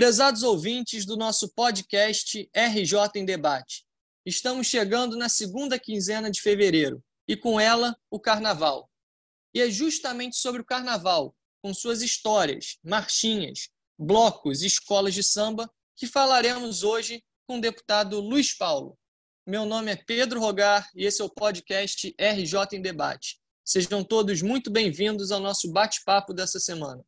Prezados ouvintes do nosso podcast RJ em Debate, estamos chegando na segunda quinzena de fevereiro e com ela o Carnaval. E é justamente sobre o Carnaval, com suas histórias, marchinhas, blocos e escolas de samba, que falaremos hoje com o deputado Luiz Paulo. Meu nome é Pedro Rogar e esse é o podcast RJ em Debate. Sejam todos muito bem-vindos ao nosso bate-papo dessa semana.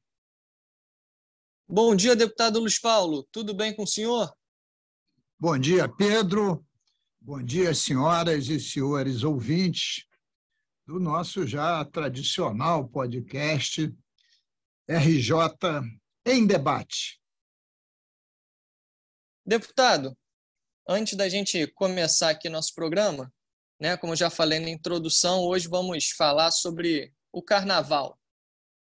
Bom dia, deputado Luiz Paulo. Tudo bem com o senhor? Bom dia, Pedro. Bom dia, senhoras e senhores ouvintes do nosso já tradicional podcast RJ em Debate. Deputado, antes da gente começar aqui nosso programa, né, como eu já falei na introdução, hoje vamos falar sobre o carnaval.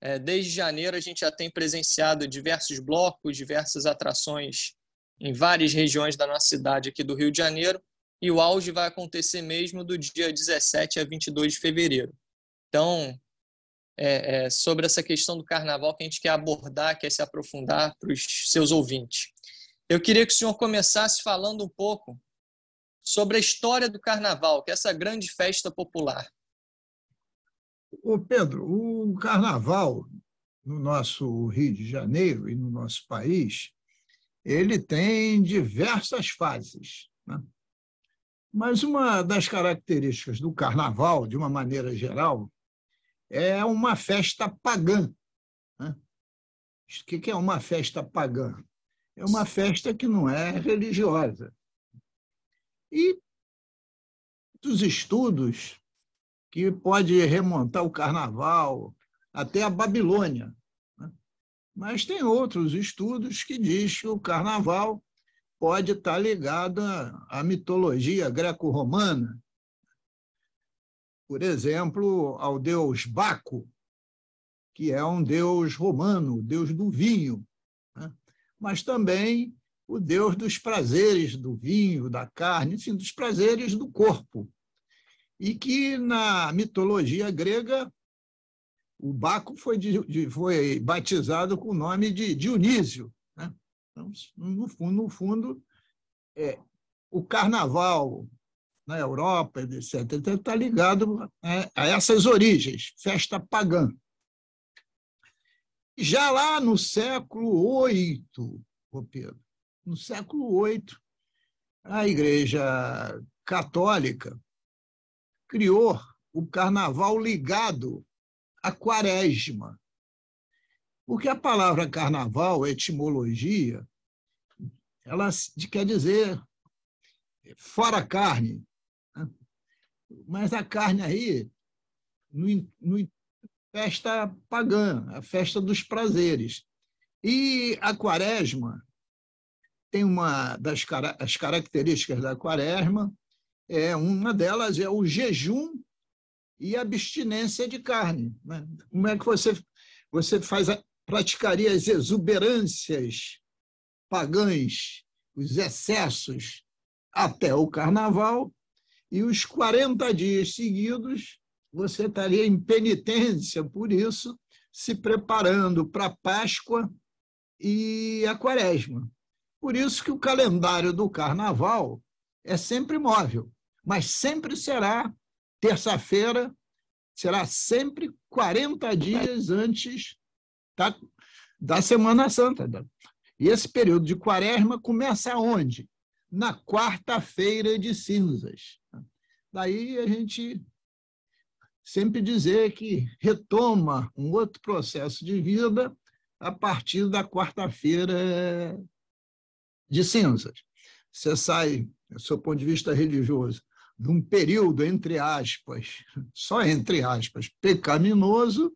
É, desde janeiro, a gente já tem presenciado diversos blocos, diversas atrações em várias regiões da nossa cidade aqui do Rio de Janeiro, e o auge vai acontecer mesmo do dia 17 a 22 de fevereiro. Então, é, é, sobre essa questão do carnaval que a gente quer abordar, quer se aprofundar para os seus ouvintes. Eu queria que o senhor começasse falando um pouco sobre a história do carnaval, que é essa grande festa popular. Ô Pedro, o carnaval no nosso Rio de Janeiro e no nosso país, ele tem diversas fases. Né? Mas uma das características do carnaval, de uma maneira geral, é uma festa pagã. Né? O que é uma festa pagã? É uma festa que não é religiosa. E dos estudos que pode remontar o carnaval até a Babilônia. Né? Mas tem outros estudos que dizem que o carnaval pode estar ligado à mitologia greco-romana. Por exemplo, ao deus Baco, que é um deus romano, deus do vinho, né? mas também o deus dos prazeres do vinho, da carne, enfim, dos prazeres do corpo e que na mitologia grega o Baco foi, de, foi batizado com o nome de Dionísio. Né? Então, no fundo, no fundo é, o carnaval na Europa, etc., está ligado né, a essas origens, festa pagã. Já lá no século VIII, Pedro, no século VIII, a Igreja Católica criou o carnaval ligado à quaresma. Porque a palavra carnaval, etimologia, ela quer dizer fora carne. Né? Mas a carne aí, no, no festa pagã, a festa dos prazeres. E a quaresma tem uma das as características da quaresma é, uma delas é o jejum e abstinência de carne. Né? Como é que você, você faz, praticaria as exuberâncias pagãs, os excessos até o carnaval, e os 40 dias seguidos você estaria em penitência por isso, se preparando para a Páscoa e a Quaresma. Por isso que o calendário do carnaval é sempre móvel mas sempre será terça-feira, será sempre 40 dias antes da, da Semana Santa. E esse período de quaresma começa onde? Na quarta-feira de cinzas. Daí a gente sempre dizer que retoma um outro processo de vida a partir da quarta-feira de cinzas. Você sai, do seu ponto de vista religioso, de um período, entre aspas, só entre aspas, pecaminoso,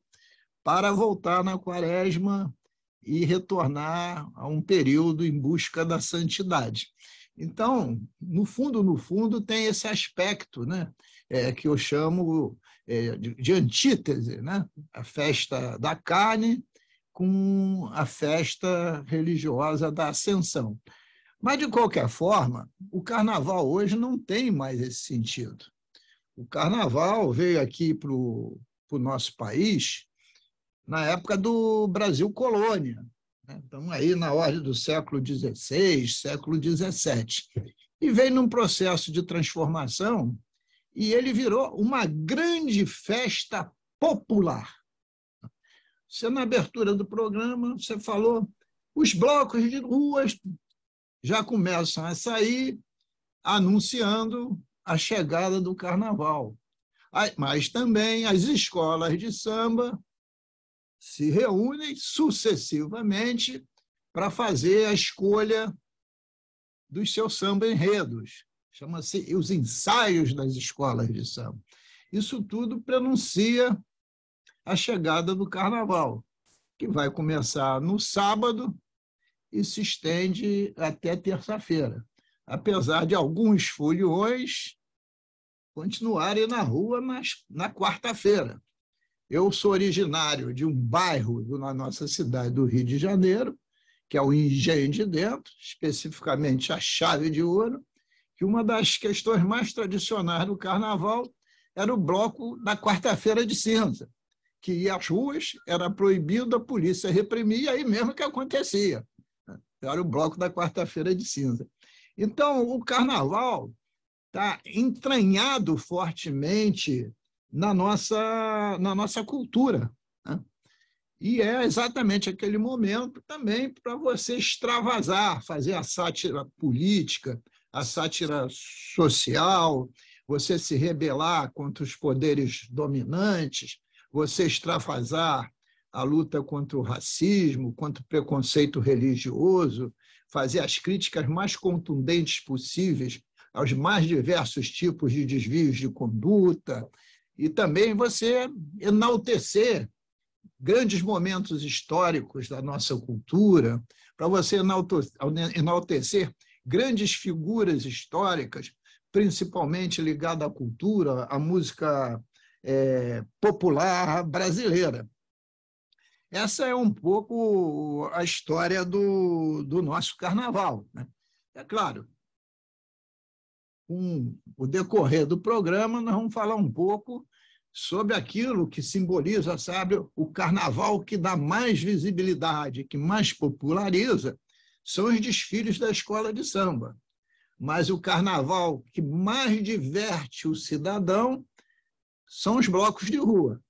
para voltar na quaresma e retornar a um período em busca da santidade. Então, no fundo, no fundo, tem esse aspecto né? É, que eu chamo é, de, de antítese, né? a festa da carne com a festa religiosa da ascensão. Mas, de qualquer forma, o carnaval hoje não tem mais esse sentido. O carnaval veio aqui para o nosso país na época do Brasil colônia. Né? Estamos aí na ordem do século XVI, século XVII. E veio num processo de transformação e ele virou uma grande festa popular. Você, na abertura do programa, você falou os blocos de ruas já começam a sair anunciando a chegada do carnaval. Mas também as escolas de samba se reúnem sucessivamente para fazer a escolha dos seus samba enredos. Chama-se os ensaios das escolas de samba. Isso tudo pronuncia a chegada do carnaval, que vai começar no sábado e se estende até terça-feira, apesar de alguns foliões continuarem na rua nas, na quarta-feira. Eu sou originário de um bairro na nossa cidade do Rio de Janeiro, que é o Engenho de Dentro, especificamente a Chave de Ouro, que uma das questões mais tradicionais do carnaval era o bloco da quarta-feira de cinza, que ia às ruas, era proibido, a polícia reprimia, aí mesmo que acontecia. Era o bloco da quarta-feira de cinza. Então, o carnaval está entranhado fortemente na nossa, na nossa cultura. Né? E é exatamente aquele momento também para você extravasar, fazer a sátira política, a sátira social, você se rebelar contra os poderes dominantes, você extravasar a luta contra o racismo, contra o preconceito religioso, fazer as críticas mais contundentes possíveis aos mais diversos tipos de desvios de conduta, e também você enaltecer grandes momentos históricos da nossa cultura, para você enaltecer grandes figuras históricas, principalmente ligadas à cultura, à música é, popular brasileira. Essa é um pouco a história do, do nosso carnaval. Né? É claro, com o decorrer do programa, nós vamos falar um pouco sobre aquilo que simboliza, sabe, o carnaval que dá mais visibilidade, que mais populariza, são os desfiles da escola de samba. Mas o carnaval que mais diverte o cidadão são os blocos de rua.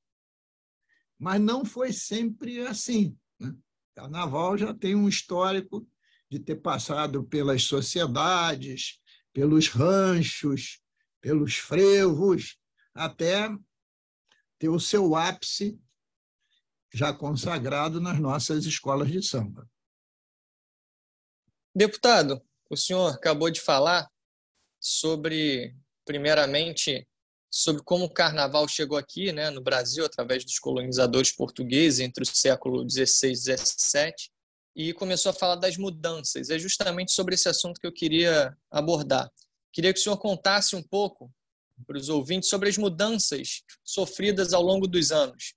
Mas não foi sempre assim. Né? Carnaval já tem um histórico de ter passado pelas sociedades, pelos ranchos, pelos frevos, até ter o seu ápice já consagrado nas nossas escolas de samba. Deputado, o senhor acabou de falar sobre, primeiramente, sobre como o carnaval chegou aqui, né, no Brasil, através dos colonizadores portugueses entre o século XVI e XVII, e começou a falar das mudanças. É justamente sobre esse assunto que eu queria abordar. Queria que o senhor contasse um pouco para os ouvintes sobre as mudanças sofridas ao longo dos anos.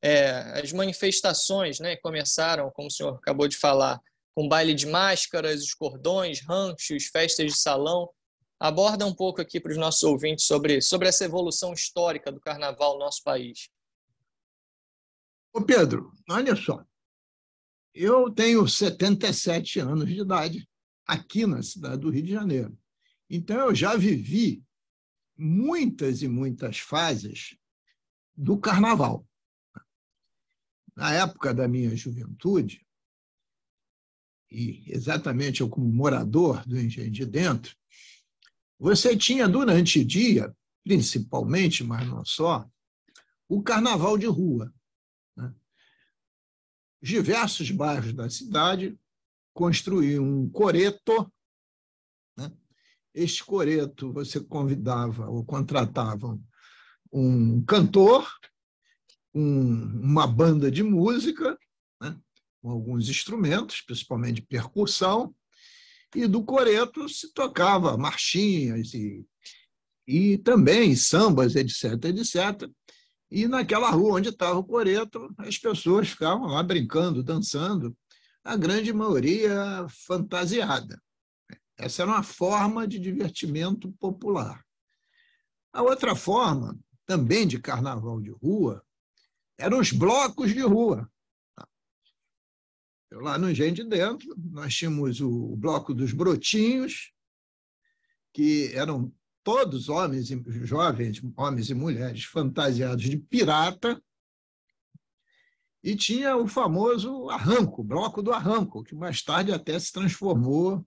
É, as manifestações né, começaram, como o senhor acabou de falar, com baile de máscaras, os cordões, ranchos, festas de salão, aborda um pouco aqui para os nossos ouvintes sobre, sobre essa evolução histórica do carnaval no nosso país. Ô Pedro, olha só. Eu tenho 77 anos de idade aqui na cidade do Rio de Janeiro. Então, eu já vivi muitas e muitas fases do carnaval. Na época da minha juventude, e exatamente eu como morador do Engenho de Dentro, você tinha durante o dia, principalmente, mas não só, o carnaval de rua. Né? Diversos bairros da cidade construíam um coreto. Né? Este coreto você convidava ou contratava um cantor, um, uma banda de música, né? com alguns instrumentos, principalmente percussão, e do coreto se tocava marchinhas e, e também sambas, etc, etc. E naquela rua onde estava o coreto, as pessoas ficavam lá brincando, dançando, a grande maioria fantasiada. Essa era uma forma de divertimento popular. A outra forma, também de carnaval de rua, eram os blocos de rua. Lá no Engenho de Dentro, nós tínhamos o Bloco dos Brotinhos, que eram todos homens e jovens, homens e mulheres, fantasiados de pirata, e tinha o famoso Arranco, Bloco do Arranco, que mais tarde até se transformou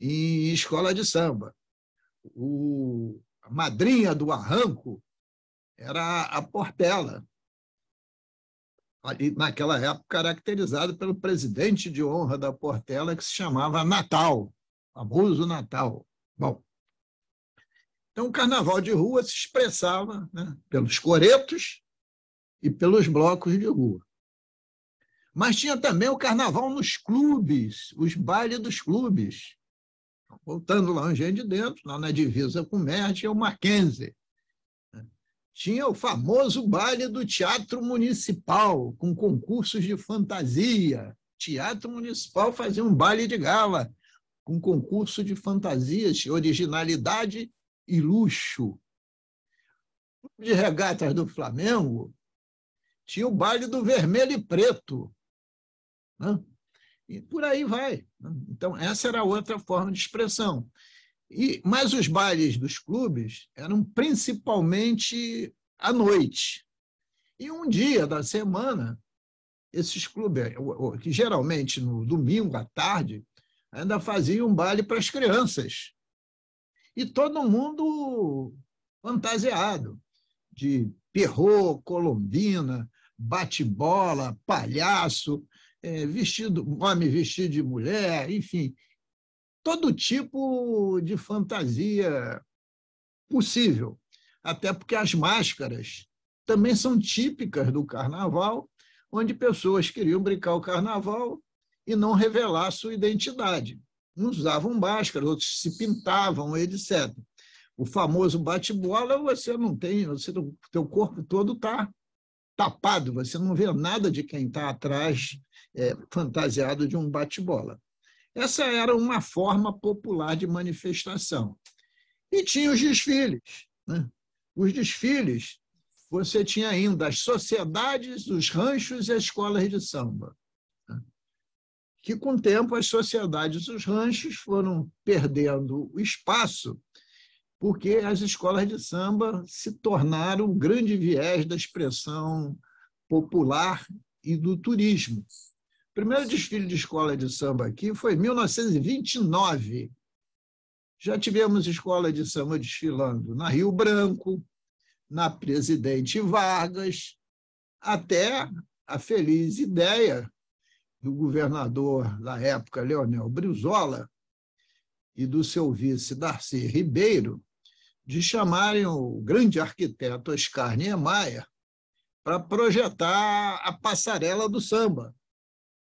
em escola de samba. O, a madrinha do Arranco era a Portela, ali naquela época caracterizado pelo presidente de honra da Portela, que se chamava Natal, famoso Natal. Bom, então o carnaval de rua se expressava né, pelos coretos e pelos blocos de rua. Mas tinha também o carnaval nos clubes, os bailes dos clubes. Voltando lá onde de dentro, lá na divisa com o tinha o Mackenzie tinha o famoso baile do Teatro Municipal, com concursos de fantasia. Teatro Municipal fazia um baile de gala, com concurso de fantasias, originalidade e luxo. De regatas do Flamengo, tinha o baile do vermelho e preto. Né? E por aí vai. Né? Então, essa era outra forma de expressão. E, mas os bailes dos clubes eram principalmente à noite. E um dia da semana, esses clubes, que geralmente no domingo à tarde, ainda faziam um baile para as crianças. E todo mundo fantasiado de perro, colombina, bate-bola, palhaço, é, vestido, homem vestido de mulher, enfim, todo tipo de fantasia possível. Até porque as máscaras também são típicas do carnaval, onde pessoas queriam brincar o carnaval e não revelar sua identidade. Uns usavam máscara, outros se pintavam, etc. O famoso bate-bola, você não tem, você, o teu corpo todo está tapado, você não vê nada de quem está atrás, é, fantasiado de um bate-bola. Essa era uma forma popular de manifestação. E tinha os desfiles. Né? Os desfiles, você tinha ainda as sociedades, os ranchos e as escolas de samba. Né? Que, com o tempo, as sociedades e os ranchos foram perdendo o espaço porque as escolas de samba se tornaram um grande viés da expressão popular e do turismo primeiro desfile de escola de samba aqui foi em 1929. Já tivemos escola de samba desfilando na Rio Branco, na Presidente Vargas, até a feliz ideia do governador da época, Leonel Brizola, e do seu vice, Darcy Ribeiro, de chamarem o grande arquiteto Oscar Niemeyer para projetar a passarela do samba,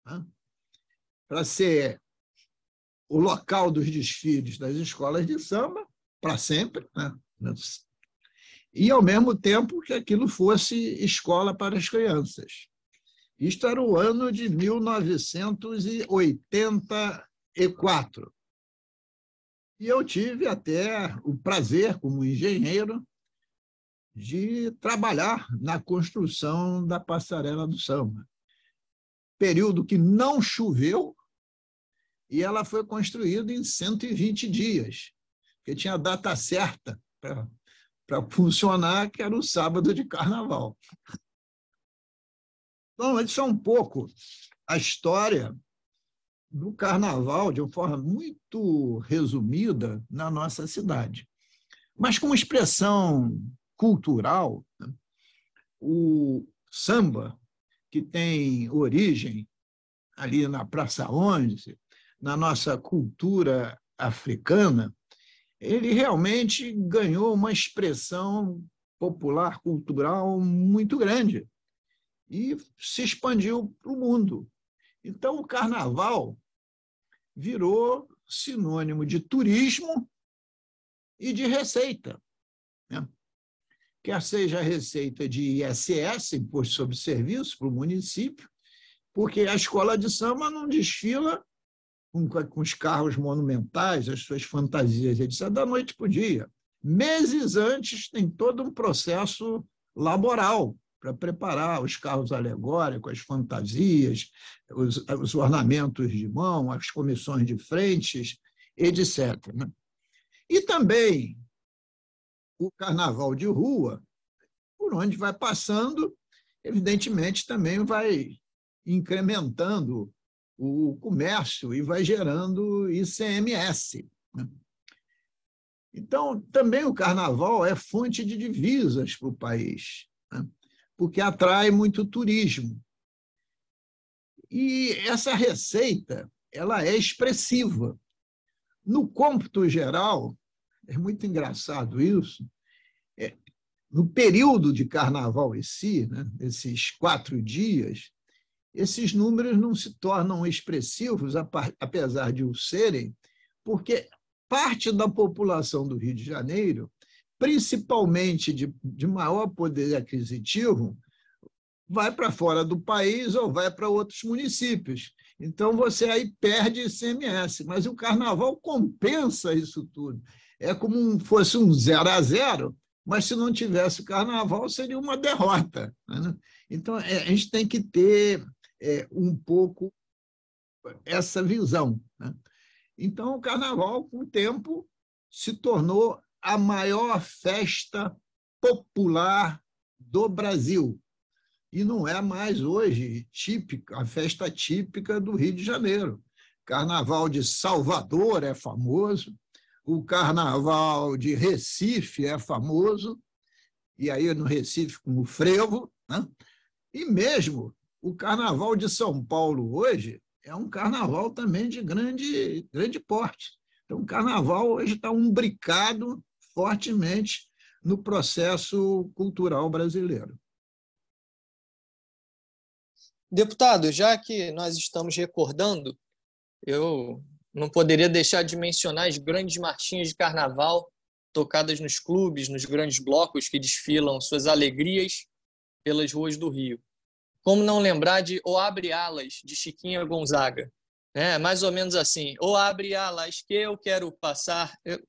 né? para ser o local dos desfiles das escolas de samba, para sempre, né? e, ao mesmo tempo, que aquilo fosse escola para as crianças. Isto era o ano de 1984. E eu tive até o prazer, como engenheiro, de trabalhar na construção da passarela do samba período que não choveu, e ela foi construída em 120 dias, porque tinha a data certa para funcionar, que era o sábado de carnaval. Então, isso é um pouco a história do carnaval, de uma forma muito resumida, na nossa cidade. Mas, como expressão cultural, né, o samba que tem origem ali na Praça 11, na nossa cultura africana, ele realmente ganhou uma expressão popular, cultural muito grande e se expandiu para o mundo. Então, o carnaval virou sinônimo de turismo e de receita. Né? Quer seja a receita de ISS, Imposto sobre Serviço, para o município, porque a escola de samba não desfila com, com os carros monumentais, as suas fantasias, etc., da noite para o dia. Meses antes tem todo um processo laboral para preparar os carros alegóricos, as fantasias, os, os, ornamentos de mão, as comissões de frentes, etc. Né? E também o carnaval de rua, por onde vai passando, evidentemente também vai incrementando o comércio e vai gerando ICMS. Né? Então, também o carnaval é fonte de divisas para o país, né? porque atrai muito turismo. E essa receita ela é expressiva. No cômputo geral, é muito engraçado isso, é, no período de carnaval em si, né, esses quatro dias, esses números não se tornam expressivos, apesar de o serem, porque parte da população do Rio de Janeiro, principalmente de, de maior poder aquisitivo, vai para fora do país ou vai para outros municípios. Então, você aí perde ICMS, mas o carnaval compensa isso tudo. É como fosse um zero a zero, mas se não tivesse o carnaval, seria uma derrota. Né? Então, é, a gente tem que ter é, um pouco essa visão. Né? Então, o carnaval, com o tempo, se tornou a maior festa popular do Brasil. E não é mais hoje típica, a festa típica do Rio de Janeiro. Carnaval de Salvador é famoso, o carnaval de Recife é famoso, e aí no Recife com o frevo, né? e mesmo o carnaval de São Paulo hoje é um carnaval também de grande, grande porte. Então, o carnaval hoje está umbricado fortemente no processo cultural brasileiro. Deputado, já que nós estamos recordando, eu não poderia deixar de mencionar as grandes marchinhas de carnaval tocadas nos clubes, nos grandes blocos que desfilam suas alegrias pelas ruas do Rio. Como não lembrar de O Abre Alas, de Chiquinha Gonzaga? É mais ou menos assim. O abre alas que eu quero passar. Eu,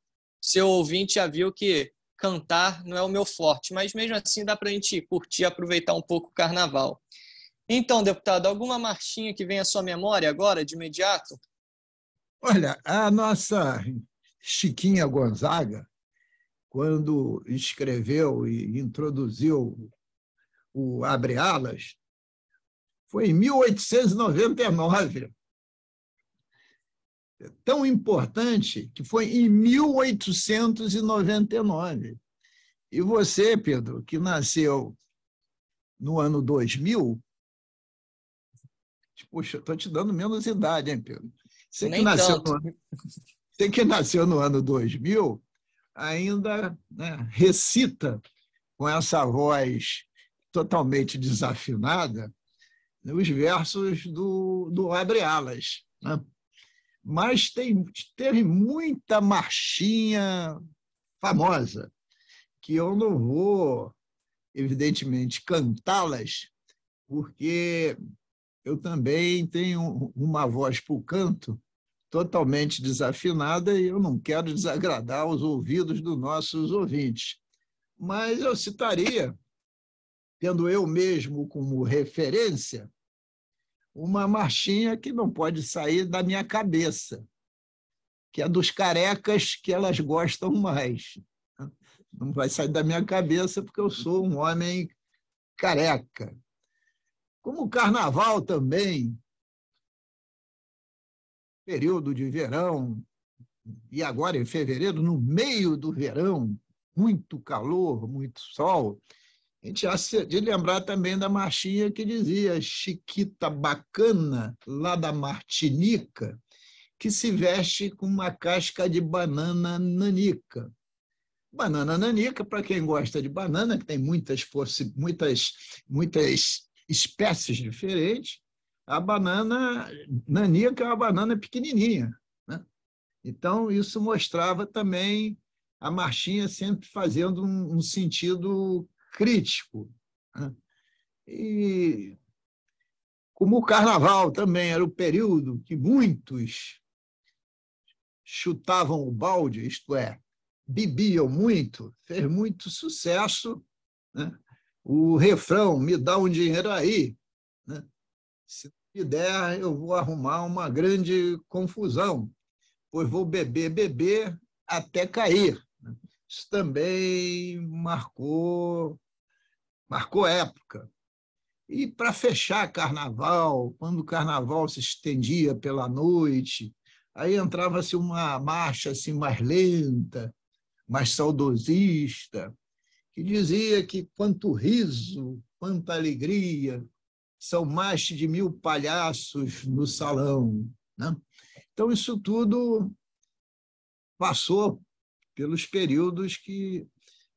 seu ouvinte já viu que cantar não é o meu forte, mas mesmo assim dá para a gente curtir aproveitar um pouco o carnaval. Então, deputado, alguma marchinha que vem à sua memória agora, de imediato? Olha, a nossa Chiquinha Gonzaga, quando escreveu e introduziu o Abre Alas, foi em 1899. É tão importante que foi em 1899. E você, Pedro, que nasceu no ano 2000, puxa, estou te dando menos idade, hein, Pedro? Você que, nasceu no, ano, você que nasceu no ano 2000, ainda né, recita com essa voz totalmente desafinada os versos do, do Abre Alas. Né? Mas tem, teve muita marchinha famosa, que eu não vou, evidentemente, cantá-las, porque eu também tenho uma voz para o canto totalmente desafinada e eu não quero desagradar os ouvidos dos nossos ouvintes. Mas eu citaria tendo eu mesmo como referência, uma marchinha que não pode sair da minha cabeça, que é dos carecas que elas gostam mais. Não vai sair da minha cabeça porque eu sou um homem careca. Como o carnaval também, período de verão, e agora em fevereiro, no meio do verão, muito calor, muito sol, a gente já de lembrar também da marchinha que dizia Chiquita bacana, lá da Martinica, que se veste com uma casca de banana nanica. Banana nanica, para quem gosta de banana, que tem muitas, muitas, muitas espécies diferentes, a banana nanica é uma banana pequenininha. Né? Então, isso mostrava também a marchinha sempre fazendo um, um sentido crítico. Né? E como o carnaval também era o período que muitos chutavam o balde, isto é, bebiam muito, fez muito sucesso né? O refrão, me dá um dinheiro aí. Né? Se me der, eu vou arrumar uma grande confusão, pois vou beber, beber até cair. Isso também marcou, marcou época. E para fechar carnaval, quando o carnaval se estendia pela noite, aí entrava-se uma marcha assim mais lenta, mais saudosista, que dizia que quanto riso, quanta alegria, são mais de mil palhaços no salão. Né? Então, isso tudo passou pelos períodos que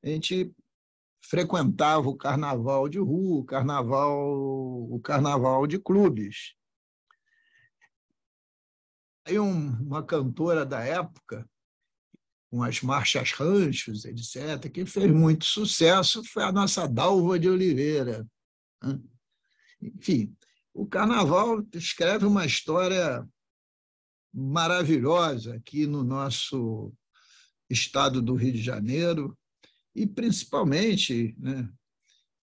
a gente frequentava o carnaval de rua, o carnaval, o carnaval de clubes. Aí um, uma cantora da época, com as marchas ranchos, etc., que fez muito sucesso, foi a nossa Dalva de Oliveira. Né? Enfim, o carnaval escreve uma história maravilhosa aqui no nosso estado do Rio de Janeiro, e principalmente né,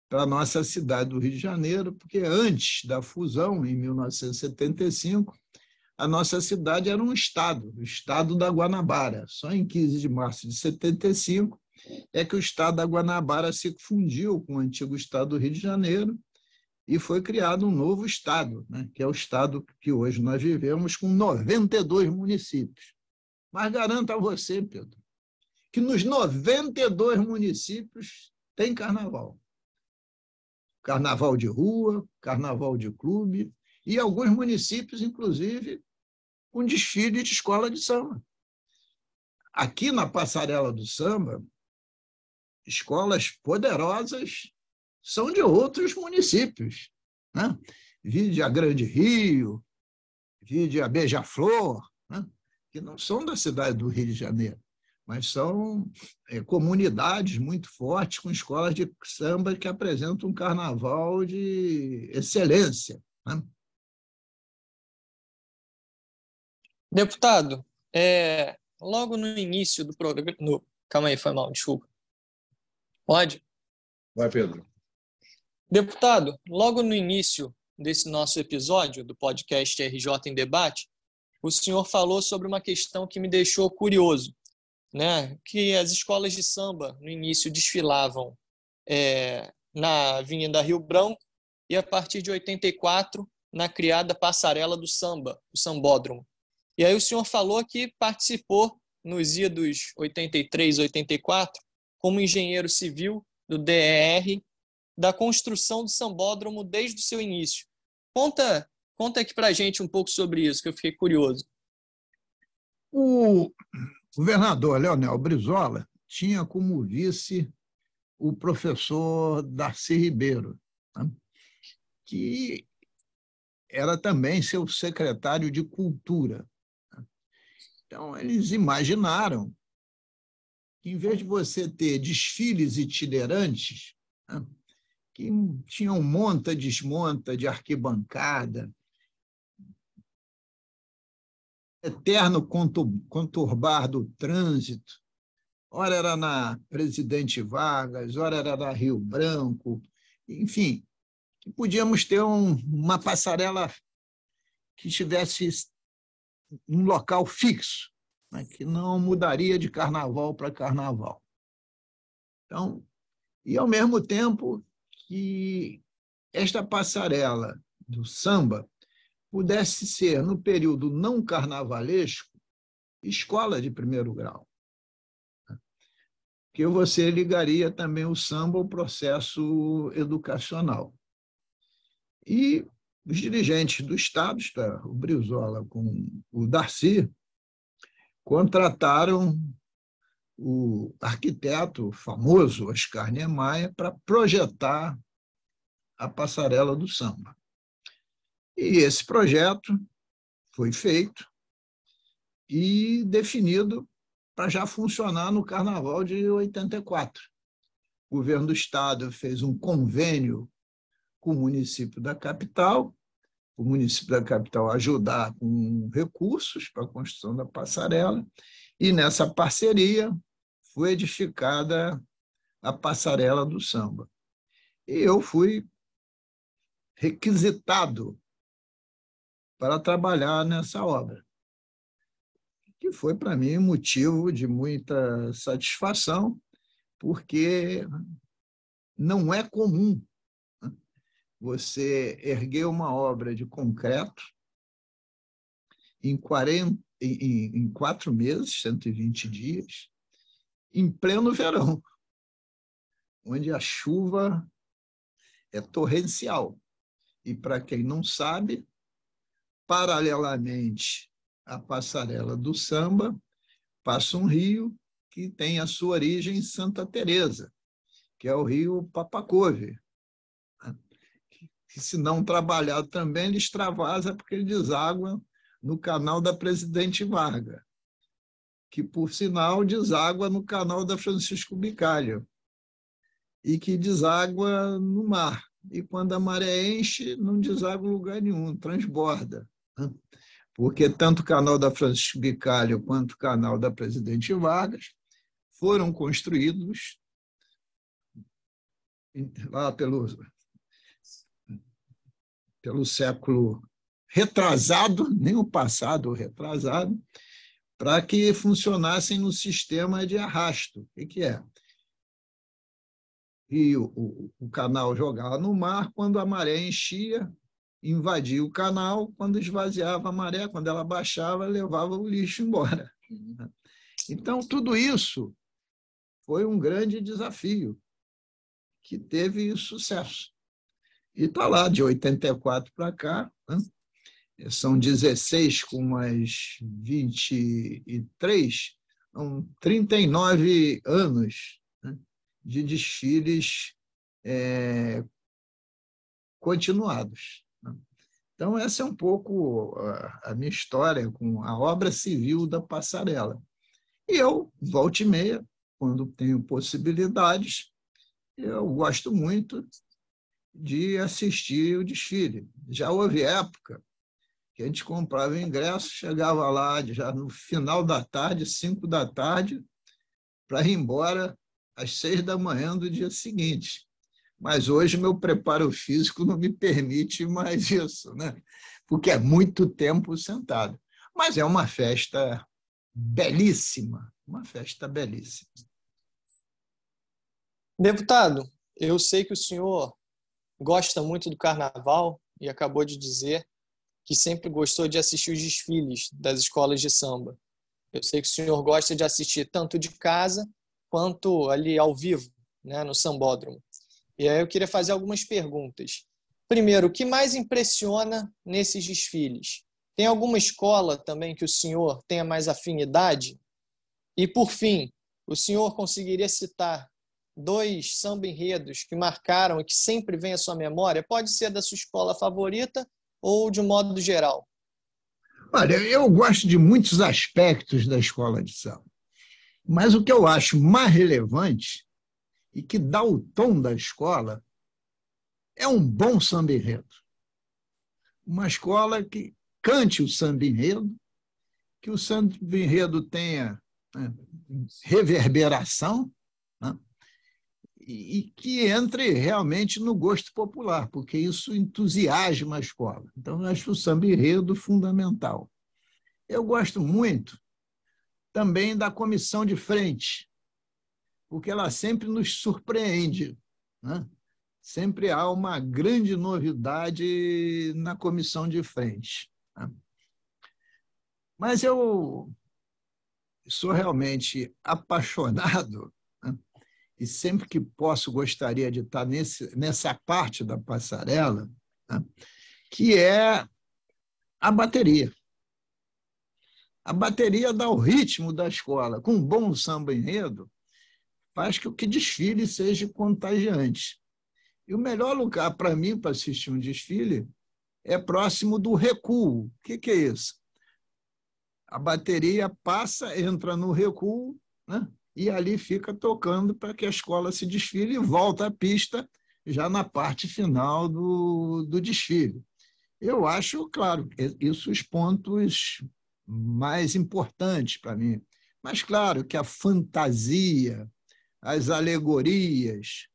para a nossa cidade do Rio de Janeiro, porque antes da fusão, em 1975, a nossa cidade era um estado, o estado da Guanabara. Só em 15 de março de 75 é que o estado da Guanabara se fundiu com o antigo estado do Rio de Janeiro e foi criado um novo estado, né, que é o estado que hoje nós vivemos, com 92 municípios. Mas garanto a você, Pedro, que nos 92 municípios tem carnaval. Carnaval de rua, carnaval de clube, e alguns municípios, inclusive, com desfile de escola de samba. Aqui na Passarela do Samba, escolas poderosas são de outros municípios. Né? Vide a Grande Rio, vide a Beija-Flor, né? que não são da cidade do Rio de Janeiro mas são é, comunidades muito fortes com escolas de samba que apresentam um carnaval de excelência. Né? Deputado, é, logo no início do programa. No, calma aí, foi mal, desculpa. Pode? Vai, Pedro. Deputado, logo no início desse nosso episódio do podcast RJ em Debate, o senhor falou sobre uma questão que me deixou curioso né, que as escolas de samba no início desfilavam é, na Avenida Rio Branco e a partir de 84 na criada Passarela do Samba, o Sambódromo. E aí o senhor falou que participou nos idos 83, 84 como engenheiro civil do DER da construção do Sambódromo desde o seu início. Conta, conta aqui para a gente um pouco sobre isso, que eu fiquei curioso. O, governador Leonel Brizola tinha como vice o professor Darcy Ribeiro, né? que era também seu secretário de Cultura. Então, eles imaginaram que, em vez de você ter desfiles itinerantes, né? que tinham monta-desmonta de arquibancada, eterno conturbar do trânsito. Ora era na Presidente Vargas, ora era na Rio Branco, enfim, que podíamos ter um, uma passarela que estivesse um local fixo, né, que não mudaria de carnaval para carnaval. Então, e ao mesmo tempo que esta passarela do samba pudesse ser, no período não carnavalesco, escola de primeiro grau. Que você ligaria também o samba ao processo educacional. E os dirigentes do Estado, está, o Brizola com o Darcy, contrataram o arquiteto famoso Oscar Niemeyer para projetar a passarela do samba. E esse projeto foi feito e definido para já funcionar no Carnaval de 84. O governo do Estado fez um convênio com o município da capital, o município da capital ajudar com recursos para a construção da passarela, e nessa parceria foi edificada a passarela do samba. E eu fui requisitado para trabalhar nessa obra, que foi para mim motivo de muita satisfação, porque não é comum você erguer uma obra de concreto em, 40, em, em quatro meses, 120 dias, em pleno verão, onde a chuva é torrencial. E, para quem não sabe, paralelamente à passarela do samba, passa um rio que tem a sua origem em Santa Teresa, que é o rio Papacove? Que, se não trabalhado também, ele extravasa porque ele deságua no canal da Presidente Vargas, que, por sinal, deságua no canal da Francisco Bicalho, e que deságua no mar. E quando a maré enche, não deságua em lugar nenhum, transborda. Porque tanto o canal da Francisco Bicalho quanto o canal da Presidente Vargas foram construídos lá pelo, pelo século retrasado, nem o passado, retrasado, para que funcionassem no sistema de arrasto. O que é? E o, o, o canal jogava no mar, quando a maré enchia, invadia o canal, quando esvaziava a maré, quando ela baixava, levava o lixo embora. Então, tudo isso foi um grande desafio que teve sucesso. E está lá, de 84 para cá, né? são 16 com mais 23, são 39 anos né? de desfiles é, continuados. Né? Então, essa é um pouco a minha história com a obra civil da passarela. E eu, volta e meia, quando tenho possibilidades, eu gosto muito de assistir o desfile. Já houve época que a gente comprava ingresso, chegava lá já no final da tarde, cinco da tarde, para ir embora às seis da manhã do dia seguinte. Mas hoje meu preparo físico não me permite mais isso, né? porque é muito tempo sentado. Mas é uma festa belíssima, uma festa belíssima. Deputado, eu sei que o senhor gosta muito do carnaval e acabou de dizer que sempre gostou de assistir os desfiles das escolas de samba. Eu sei que o senhor gosta de assistir tanto de casa quanto ali ao vivo, né, no sambódromo. E aí eu queria fazer algumas perguntas. Primeiro, o que mais impressiona nesses desfiles? Tem alguma escola também que o senhor tenha mais afinidade? E por fim, o senhor conseguiria citar dois samba enredos que marcaram e que sempre vem à sua memória? Pode ser da sua escola favorita ou de um modo geral? Olha, eu gosto de muitos aspectos da escola de samba, mas o que eu acho mais relevante e que dá o tom da escola é um bom samba enredo. Uma escola que cante o samba enredo, que o samba enredo tenha né, reverberação, e que entre realmente no gosto popular, porque isso entusiasma a escola. Então, eu acho o samba enredo fundamental. Eu gosto muito também da comissão de frente, porque ela sempre nos surpreende. Né? Sempre há uma grande novidade na comissão de frente. Né? Mas eu sou realmente apaixonado e sempre que posso gostaria de estar nesse, nessa parte da passarela, né, que é a bateria. A bateria dá o ritmo da escola. Com um bom samba enredo, faz que o que desfile seja contagiante. E o melhor lugar para mim para assistir um desfile é próximo do recuo. O que, que é isso? A bateria passa, entra no recuo, né? E ali fica tocando para que a escola se desfile e volta à pista já na parte final do, do desfile. Eu acho, claro, isso os pontos mais importantes para mim. Mas, claro, que a fantasia, as alegorias,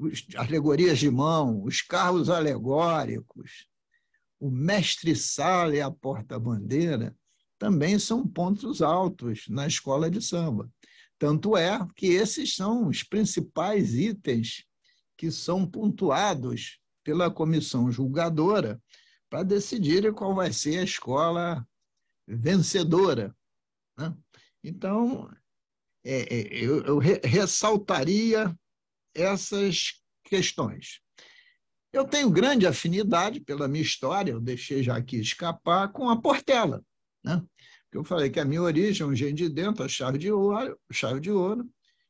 as alegorias de mão, os carros alegóricos, o mestre-sala e a porta-bandeira também são pontos altos na escola de samba. Tanto é que esses são os principais itens que são pontuados pela comissão julgadora para decidir qual vai ser a escola vencedora. Né? Então, é, é, eu, eu ressaltaria essas questões. Eu tenho grande afinidade pela minha história, eu deixei já aqui escapar, com a Portela. Né? Eu falei que a minha origem um engenho de dentro, a chave de ouro, chave de ouro.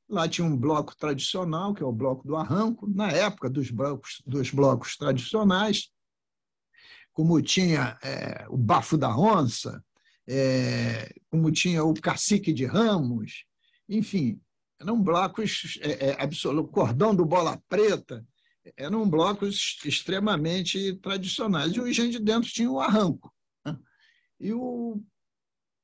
Lá tinha um bloco tradicional, que é o bloco do arranco, na época dos blocos, dos blocos tradicionais, como tinha é, o bafo da onça, é, como tinha o cacique de ramos, enfim, eram blocos é, é, absoluto, cordão do bola preta, eram blocos extremamente tradicionais. E o engenho de dentro tinha o arranco. Né? E o,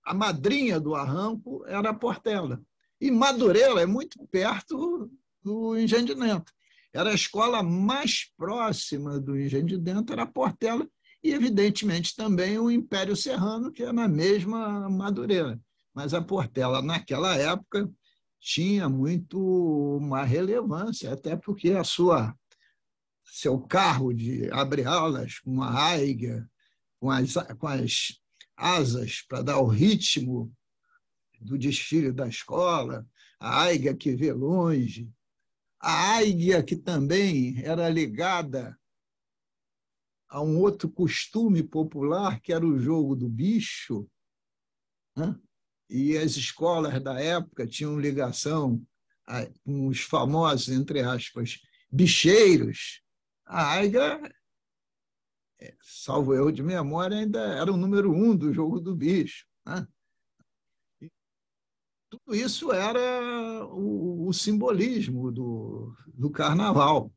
a madrinha do arranco era a Portela. E Madureira é muito perto do engenho de dentro. Era a escola mais próxima do engenho de dentro, era a Portela, e, evidentemente, também o Império Serrano, que é na mesma Madureira. Mas a Portela, naquela época, tinha muito uma relevância, até porque a sua seu carro de abre aulas com a águia, com as, com as asas para dar o ritmo do desfile da escola, a águia que vê longe, a águia que também era ligada a um outro costume popular, que era o jogo do bicho, né? e as escolas da época tinham ligação com os famosos, entre aspas, bicheiros. A é, salvo erro de memória, ainda era o número um do jogo do bicho. Né? tudo isso era o, o simbolismo do, do carnaval.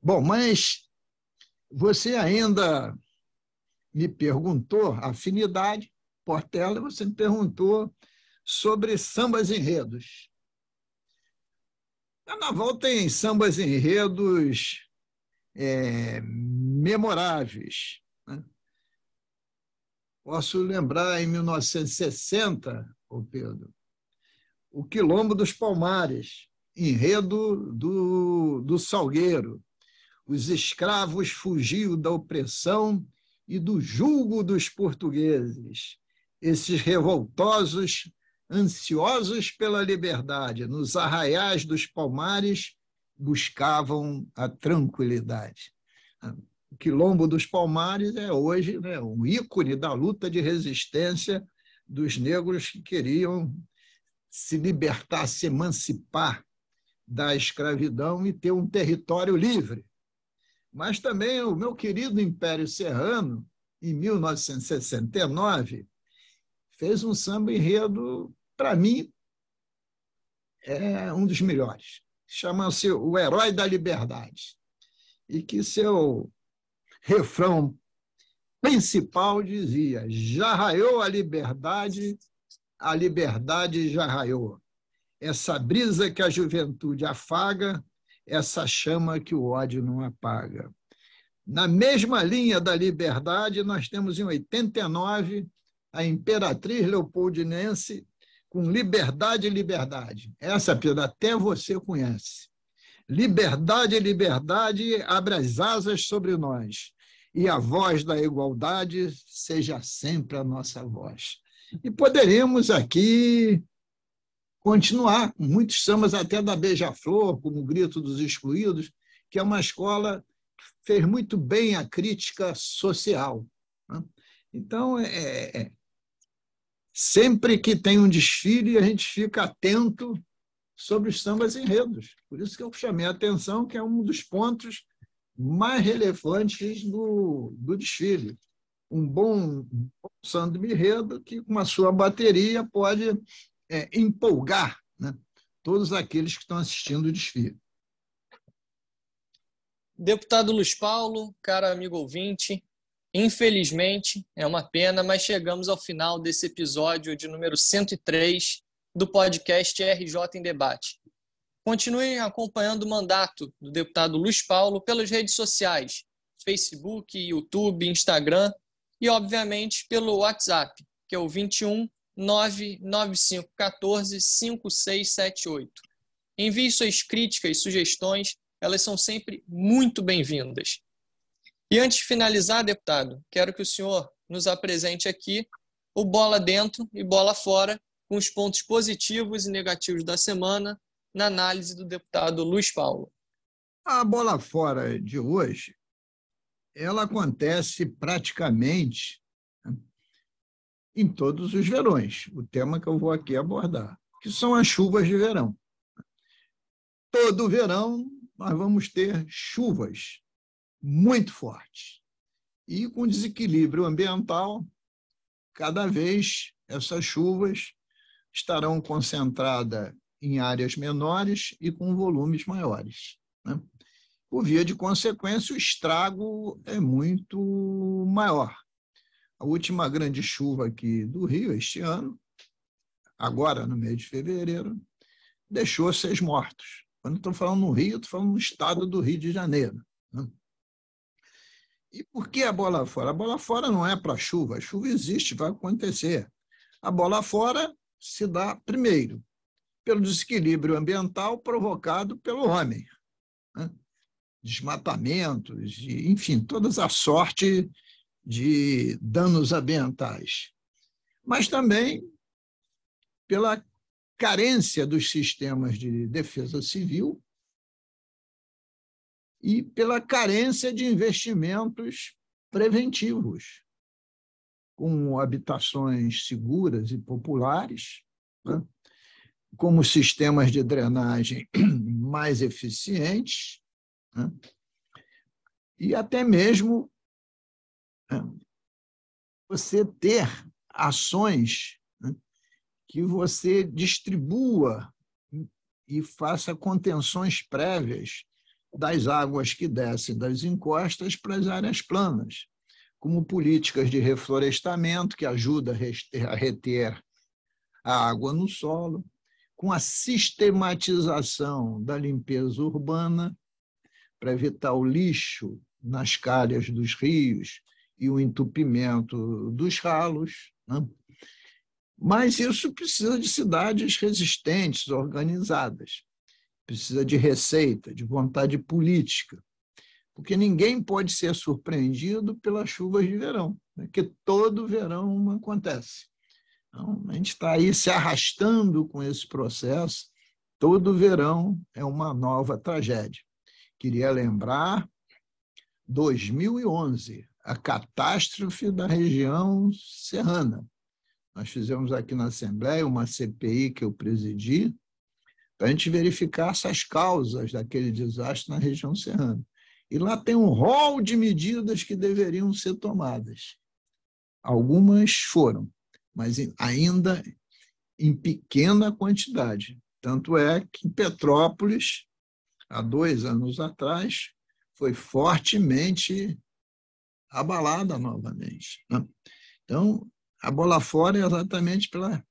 Bom, mas você ainda me perguntou afinidade, Portela, você me perguntou sobre sambas enredos. Carnaval tem sambas enredos é, memoráveis. Né? Posso lembrar em 1960, ô Pedro, o Quilombo dos Palmares, enredo do, do Salgueiro. Os escravos fugiam da opressão e do julgo dos portugueses. Esses revoltosos, ansiosos pela liberdade, nos arraiais dos palmares, buscavam a tranquilidade. O Quilombo dos Palmares é hoje né, um ícone da luta de resistência dos negros que queriam se libertar, se emancipar da escravidão e ter um território livre. Mas também o meu querido Império Serrano, em 1969, fez um samba enredo, para mim, é um dos melhores. Chama-se O Herói da Liberdade. E que seu refrão principal dizia: Já raiou a liberdade, a liberdade já raiou essa brisa que a juventude afaga, essa chama que o ódio não apaga. Na mesma linha da liberdade, nós temos em 89 a imperatriz leopoldinense com liberdade liberdade. Essa, Pedro, até você conhece. Liberdade liberdade abre as asas sobre nós, e a voz da igualdade seja sempre a nossa voz. E poderíamos aqui continuar muitos sambas até da Beija-Flor, como o Grito dos Excluídos, que é uma escola que fez muito bem a crítica social. Né? Então, é, é, é, sempre que tem um desfile, a gente fica atento sobre os sambas enredos. Por isso que eu chamei a atenção, que é um dos pontos mais relevantes do, do desfile. Um bom, um bom samba enredo que, com a sua bateria, pode é, empolgar né, todos aqueles que estão assistindo o desfile. Deputado Luiz Paulo, cara amigo ouvinte, infelizmente é uma pena, mas chegamos ao final desse episódio de número 103 do podcast RJ em Debate. Continuem acompanhando o mandato do deputado Luiz Paulo pelas redes sociais, Facebook, YouTube, Instagram e, obviamente, pelo WhatsApp, que é o 21 99514 5678. Envie suas críticas e sugestões, elas são sempre muito bem-vindas. E antes de finalizar, deputado, quero que o senhor nos apresente aqui o bola dentro e bola fora, com os pontos positivos e negativos da semana, na análise do deputado Luiz Paulo. A bola fora de hoje, ela acontece praticamente né, em todos os verões, o tema que eu vou aqui abordar, que são as chuvas de verão. Todo verão nós vamos ter chuvas muito fortes. E com desequilíbrio ambiental, cada vez essas chuvas estarão concentradas em áreas menores e com volumes maiores. Né? Por via de consequência, o estrago é muito maior. A última grande chuva aqui do Rio este ano, agora no mês de fevereiro, deixou seis mortos. Quando estou falando no Rio, estou falando no estado do Rio de Janeiro. Né? E por que a bola fora? A bola fora não é para chuva, a chuva existe, vai acontecer. A bola fora se dá, primeiro, pelo desequilíbrio ambiental provocado pelo homem. Né? Desmatamentos, enfim, toda a sorte de danos ambientais. Mas também pela carência dos sistemas de defesa civil e pela carência de investimentos preventivos, com habitações seguras e populares, né? como sistemas de drenagem mais eficientes, né? e até mesmo né, você ter ações né, que você distribua e faça contenções prévias das águas que descem das encostas para as áreas planas, como políticas de reflorestamento que ajuda a reter a água no solo, com a sistematização da limpeza urbana para evitar o lixo nas calhas dos rios e o entupimento dos ralos. Né? Mas isso precisa de cidades resistentes, organizadas. Precisa de receita, de vontade política. Porque ninguém pode ser surpreendido pelas chuvas de verão, né? que todo verão acontece. Então, a gente está aí se arrastando com esse processo. Todo verão é uma nova tragédia. Queria lembrar 2011, a catástrofe da região serrana. Nós fizemos aqui na Assembleia uma CPI que eu presidi, para a gente verificar essas causas daquele desastre na região serrana. E lá tem um rol de medidas que deveriam ser tomadas. Algumas foram, mas ainda em pequena quantidade. Tanto é que Petrópolis, há dois anos atrás, foi fortemente abalada novamente. Né? Então, a bola fora é exatamente pela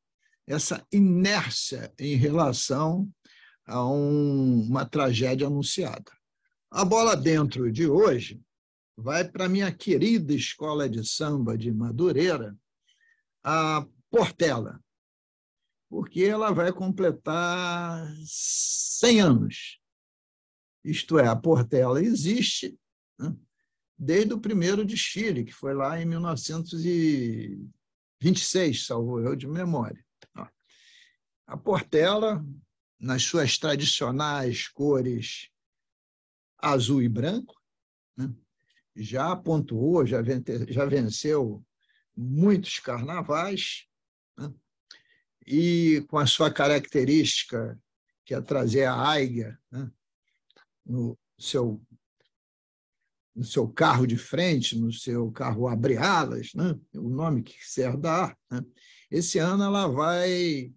essa inércia em relação a um, uma tragédia anunciada. A bola dentro de hoje vai para a minha querida escola de samba de Madureira, a Portela, porque ela vai completar 100 anos. Isto é, a Portela existe né, desde o primeiro desfile, que foi lá em 1926, salvo eu de memória. A Portela, nas suas tradicionais cores azul e branco, né, já pontuou, já venceu muitos carnavais, né? e com a sua característica, que é trazer a águia né? no, seu, no seu carro de frente, no seu carro abre-alas, né? o nome que quiser dar. Né? Esse ano ela vai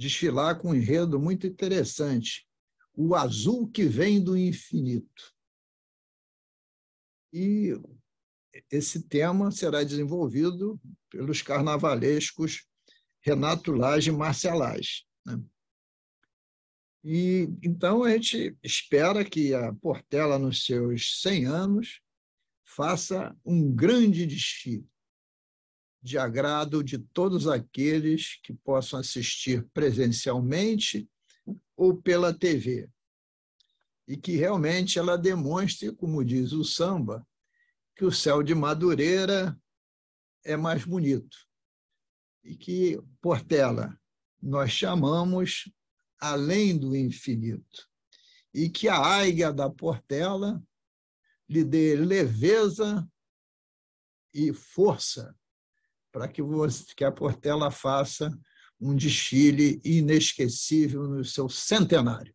desfilar com um enredo muito interessante, o azul que vem do infinito. E esse tema será desenvolvido pelos carnavalescos Renato Lage e Marcia Lage. Né? E então a gente espera que a Portela, nos seus 100 anos, faça um grande desfile de agrado de todos aqueles que possam assistir presencialmente ou pela TV. E que realmente ela demonstre, como diz o samba, que o céu de Madureira é mais bonito. E que Portela nós chamamos além do infinito. E que a águia da Portela lhe dê leveza e força para que, que a Portela faça um desfile inesquecível no seu centenário.